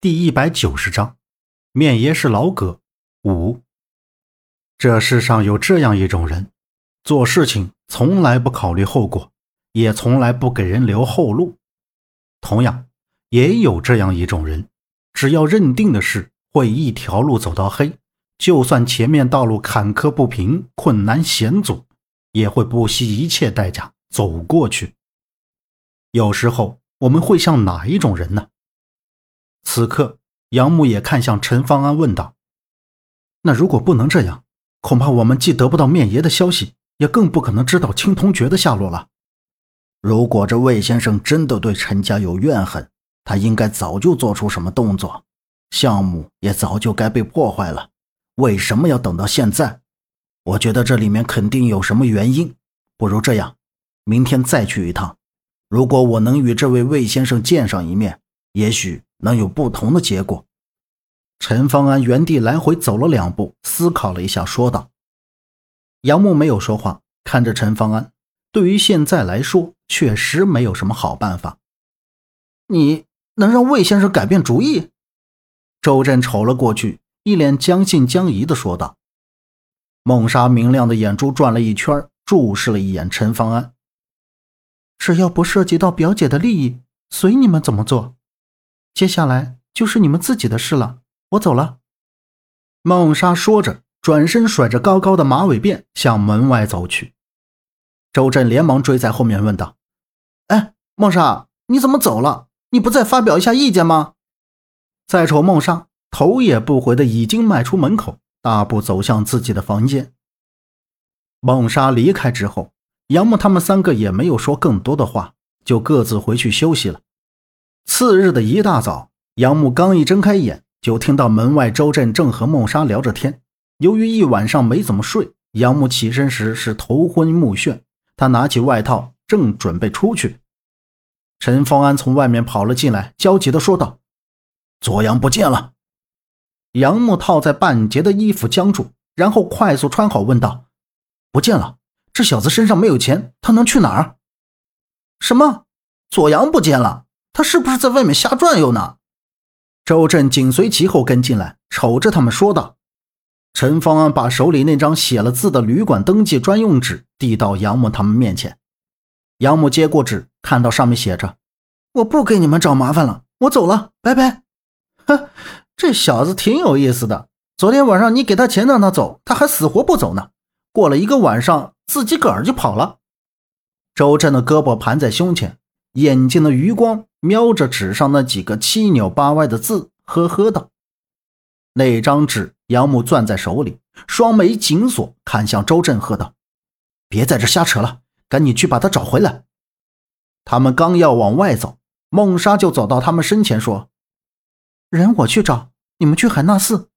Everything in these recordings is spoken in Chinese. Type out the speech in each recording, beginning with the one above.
第一百九十章，面爷是老葛五。这世上有这样一种人，做事情从来不考虑后果，也从来不给人留后路。同样，也有这样一种人，只要认定的事会一条路走到黑，就算前面道路坎坷不平、困难险阻，也会不惜一切代价走过去。有时候，我们会像哪一种人呢？此刻，杨牧也看向陈方安，问道：“那如果不能这样，恐怕我们既得不到面爷的消息，也更不可能知道青铜诀的下落了。如果这魏先生真的对陈家有怨恨，他应该早就做出什么动作，项目也早就该被破坏了。为什么要等到现在？我觉得这里面肯定有什么原因。不如这样，明天再去一趟。如果我能与这位魏先生见上一面，也许……”能有不同的结果。陈方安原地来回走了两步，思考了一下，说道：“杨木没有说话，看着陈方安。对于现在来说，确实没有什么好办法。你能让魏先生改变主意？”周震瞅了过去，一脸将信将疑的说道。孟莎明亮的眼珠转了一圈，注视了一眼陈方安：“只要不涉及到表姐的利益，随你们怎么做。”接下来就是你们自己的事了，我走了。孟莎说着，转身甩着高高的马尾辫向门外走去。周震连忙追在后面问道：“哎，孟莎，你怎么走了？你不再发表一下意见吗？”再瞅孟莎，头也不回的已经迈出门口，大步走向自己的房间。孟莎离开之后，杨木他们三个也没有说更多的话，就各自回去休息了。次日的一大早，杨木刚一睁开眼，就听到门外周震正和孟莎聊着天。由于一晚上没怎么睡，杨木起身时是头昏目眩。他拿起外套，正准备出去，陈方安从外面跑了进来，焦急地说道：“左阳不见了。”杨木套在半截的衣服僵住，然后快速穿好，问道：“不见了？这小子身上没有钱，他能去哪儿？”“什么？左阳不见了？”他是不是在外面瞎转悠呢？周震紧随其后跟进来，瞅着他们说道：“陈方安把手里那张写了字的旅馆登记专用纸递到杨木他们面前。杨木接过纸，看到上面写着：‘我不给你们找麻烦了，我走了，拜拜。’哼，这小子挺有意思的。昨天晚上你给他钱让他走，他还死活不走呢。过了一个晚上，自己个儿就跑了。”周震的胳膊盘在胸前。眼睛的余光瞄着纸上那几个七扭八歪的字，呵呵道：“那张纸。”杨木攥在手里，双眉紧锁，看向周震，喝道：“别在这瞎扯了，赶紧去把他找回来！”他们刚要往外走，孟莎就走到他们身前，说：“人我去找，你们去海纳寺。”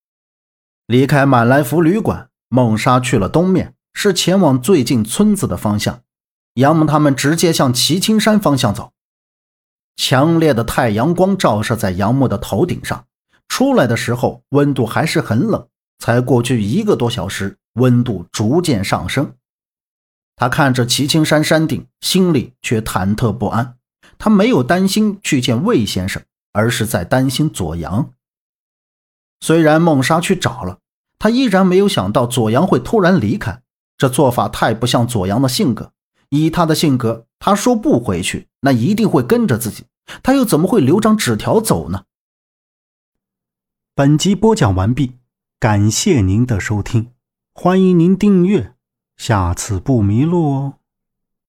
离开满来福旅馆，孟莎去了东面，是前往最近村子的方向。杨木他们直接向齐青山方向走。强烈的太阳光照射在杨木的头顶上，出来的时候温度还是很冷。才过去一个多小时，温度逐渐上升。他看着齐青山山顶，心里却忐忑不安。他没有担心去见魏先生，而是在担心左阳。虽然孟莎去找了，他依然没有想到左阳会突然离开。这做法太不像左阳的性格。以他的性格，他说不回去，那一定会跟着自己。他又怎么会留张纸条走呢？本集播讲完毕，感谢您的收听，欢迎您订阅，下次不迷路哦。